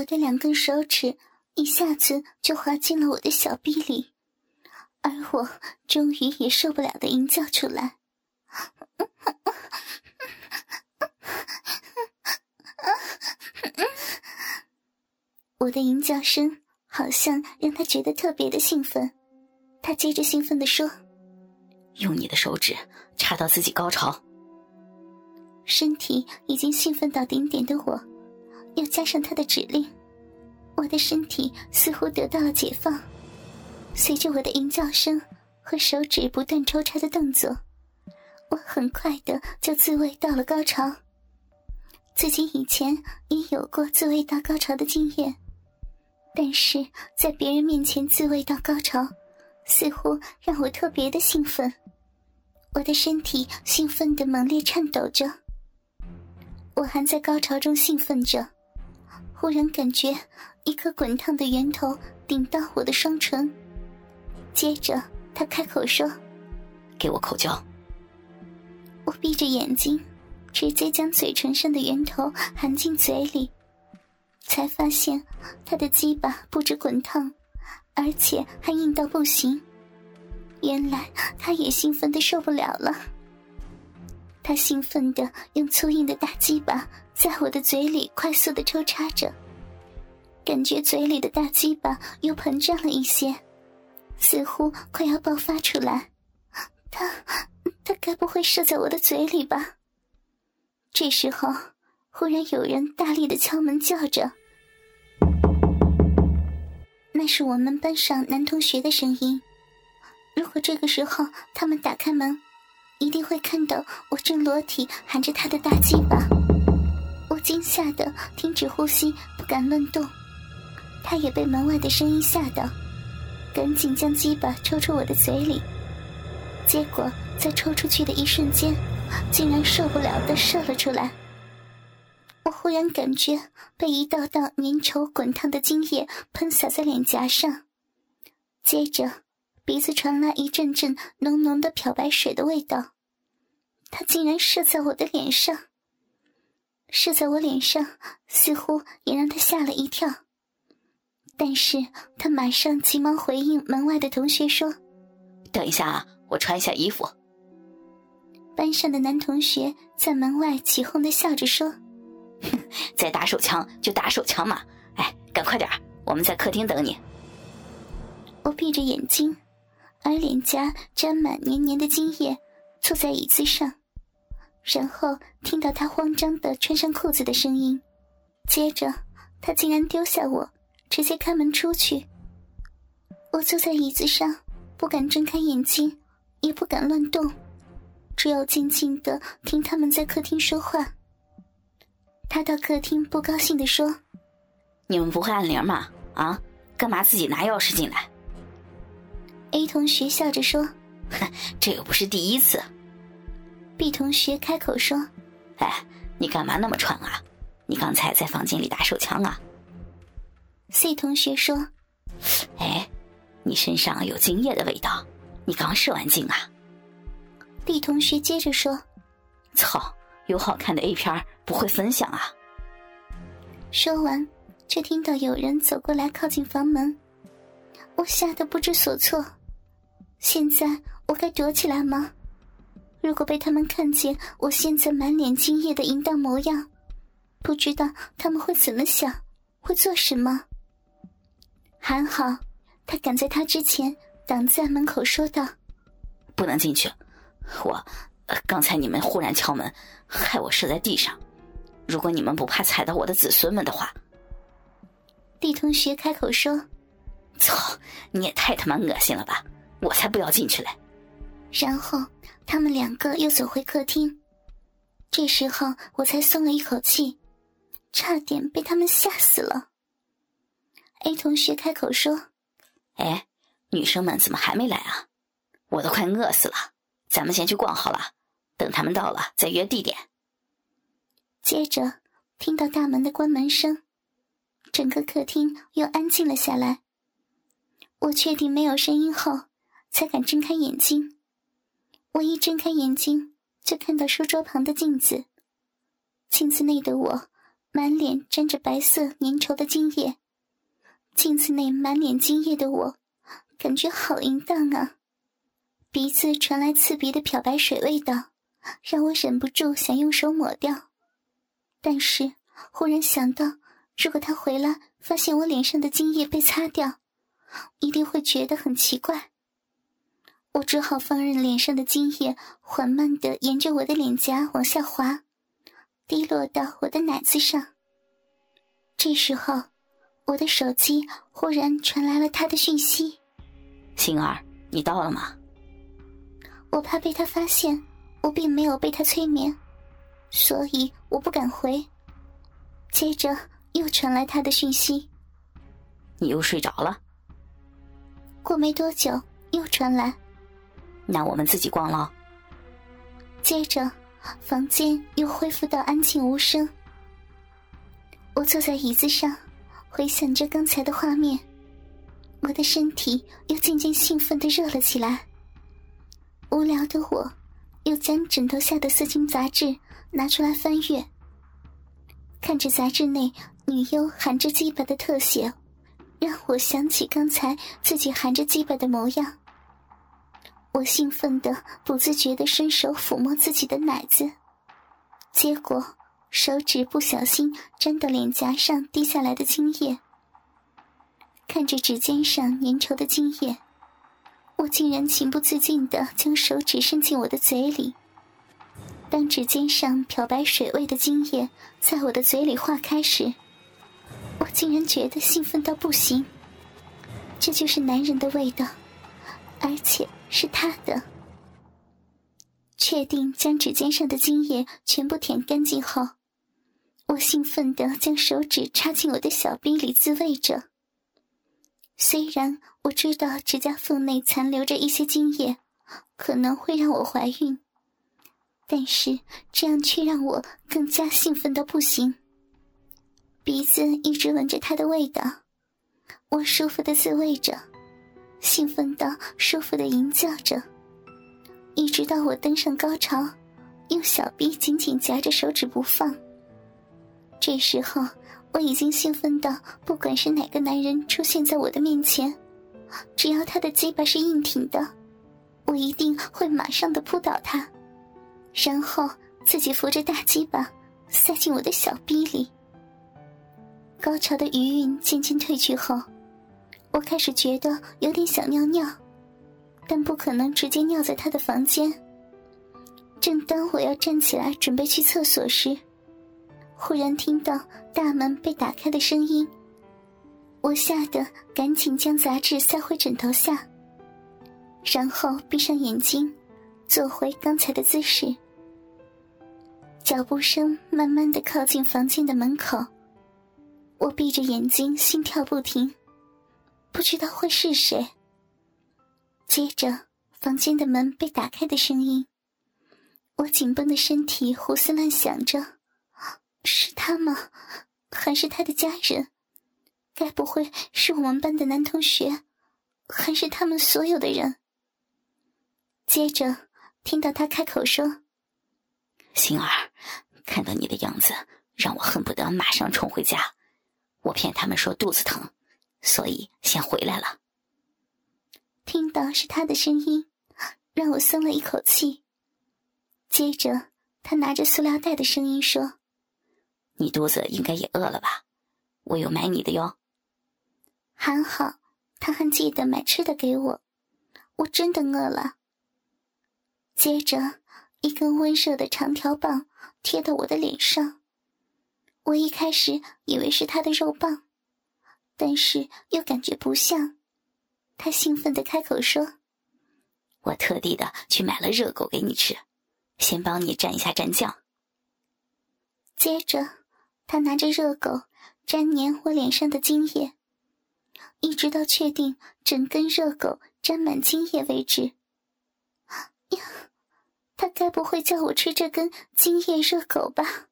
我的两根手指一下子就滑进了我的小臂里，而我终于也受不了的吟叫出来。我的吟叫声好像让他觉得特别的兴奋，他接着兴奋的说：“用你的手指插到自己高潮。”身体已经兴奋到顶点的我，又加上他的指令，我的身体似乎得到了解放。随着我的吟叫声和手指不断抽插的动作，我很快的就自慰到了高潮。自己以前也有过自慰到高潮的经验。但是在别人面前自慰到高潮，似乎让我特别的兴奋，我的身体兴奋的猛烈颤抖着。我还在高潮中兴奋着，忽然感觉一颗滚烫的圆头顶到我的双唇，接着他开口说：“给我口交。”我闭着眼睛，直接将嘴唇上的圆头含进嘴里。才发现，他的鸡巴不止滚烫，而且还硬到不行。原来他也兴奋的受不了了。他兴奋的用粗硬的大鸡巴在我的嘴里快速的抽插着，感觉嘴里的大鸡巴又膨胀了一些，似乎快要爆发出来。他，他该不会射在我的嘴里吧？这时候，忽然有人大力的敲门，叫着。那是我们班上男同学的声音。如果这个时候他们打开门，一定会看到我正裸体含着他的大鸡巴。我惊吓的停止呼吸，不敢乱动。他也被门外的声音吓到，赶紧将鸡巴抽出我的嘴里。结果在抽出去的一瞬间，竟然受不了的射了出来。我忽然感觉被一道道粘稠滚烫的精液喷洒在脸颊上，接着鼻子传来一阵阵浓浓的漂白水的味道。它竟然射在我的脸上，射在我脸上，似乎也让他吓了一跳。但是他马上急忙回应门外的同学说：“等一下啊，我穿一下衣服。”班上的男同学在门外起哄的笑着说。哼再打手枪就打手枪嘛！哎，赶快点我们在客厅等你。我闭着眼睛，而脸颊沾满黏黏的精液，坐在椅子上，然后听到他慌张的穿上裤子的声音，接着他竟然丢下我，直接开门出去。我坐在椅子上，不敢睁开眼睛，也不敢乱动，只有静静的听他们在客厅说话。他到客厅，不高兴地说：“你们不会按铃吗？啊，干嘛自己拿钥匙进来？”A 同学笑着说：“哼，这又不是第一次。”B 同学开口说：“哎，你干嘛那么喘啊？你刚才在房间里打手枪啊？”C 同学说：“哎，你身上有精液的味道，你刚射完精啊？”D 同学接着说：“操！”有好看的 A 片不会分享啊！说完，却听到有人走过来靠近房门，我吓得不知所措。现在我该躲起来吗？如果被他们看见我现在满脸精液的淫荡模样，不知道他们会怎么想，会做什么？还好，他赶在他之前挡在门口，说道：“不能进去，我。”刚才你们忽然敲门，害我射在地上。如果你们不怕踩到我的子孙们的话，李同学开口说：“操，你也太他妈恶心了吧！我才不要进去嘞。”然后他们两个又走回客厅。这时候我才松了一口气，差点被他们吓死了。A 同学开口说：“哎，女生们怎么还没来啊？我都快饿死了。咱们先去逛好了。”等他们到了，再约地点。接着听到大门的关门声，整个客厅又安静了下来。我确定没有声音后，才敢睁开眼睛。我一睁开眼睛，就看到书桌旁的镜子，镜子内的我满脸沾着白色粘稠的精液，镜子内满脸精液的我，感觉好淫荡啊！鼻子传来刺鼻的漂白水味道，让我忍不住想用手抹掉，但是忽然想到，如果他回来发现我脸上的精液被擦掉，一定会觉得很奇怪。我只好放任脸上的精液缓慢的沿着我的脸颊往下滑，滴落到我的奶子上。这时候，我的手机忽然传来了他的讯息：“星儿，你到了吗？”我怕被他发现，我并没有被他催眠，所以我不敢回。接着又传来他的讯息：“你又睡着了。”过没多久，又传来。那我们自己逛了。接着，房间又恢复到安静无声。我坐在椅子上，回想着刚才的画面，我的身体又渐渐兴奋的热了起来。无聊的我，又将枕头下的色情杂志拿出来翻阅，看着杂志内女优含着鸡巴的特写，让我想起刚才自己含着鸡巴的模样。我兴奋的不自觉的伸手抚摸自己的奶子，结果手指不小心沾到脸颊上滴下来的精液。看着指尖上粘稠的精液，我竟然情不自禁的将手指伸进我的嘴里。当指尖上漂白水味的精液在我的嘴里化开时，我竟然觉得兴奋到不行。这就是男人的味道，而且。是他的。确定将指尖上的精液全部舔干净后，我兴奋地将手指插进我的小臂里自慰着。虽然我知道指甲缝内残留着一些精液，可能会让我怀孕，但是这样却让我更加兴奋到不行。鼻子一直闻着它的味道，我舒服的自慰着。兴奋到舒服的吟叫着，一直到我登上高潮，用小臂紧紧夹着手指不放。这时候我已经兴奋到，不管是哪个男人出现在我的面前，只要他的鸡巴是硬挺的，我一定会马上的扑倒他，然后自己扶着大鸡巴塞进我的小臂里。高潮的余韵渐渐褪去后。我开始觉得有点想尿尿，但不可能直接尿在他的房间。正当我要站起来准备去厕所时，忽然听到大门被打开的声音。我吓得赶紧将杂志塞回枕头下，然后闭上眼睛，坐回刚才的姿势。脚步声慢慢的靠近房间的门口，我闭着眼睛，心跳不停。不知道会是谁。接着，房间的门被打开的声音，我紧绷的身体胡思乱想着：是他吗？还是他的家人？该不会是我们班的男同学？还是他们所有的人？接着，听到他开口说：“星儿，看到你的样子，让我恨不得马上冲回家。我骗他们说肚子疼。”所以先回来了。听到是他的声音，让我松了一口气。接着，他拿着塑料袋的声音说：“你肚子应该也饿了吧？我有买你的哟。”还好，他还记得买吃的给我。我真的饿了。接着，一根温热的长条棒贴到我的脸上。我一开始以为是他的肉棒。但是又感觉不像，他兴奋的开口说：“我特地的去买了热狗给你吃，先帮你蘸一下蘸酱。”接着，他拿着热狗沾黏我脸上的精液，一直到确定整根热狗沾满精液为止。呀，他该不会叫我吃这根精液热狗吧？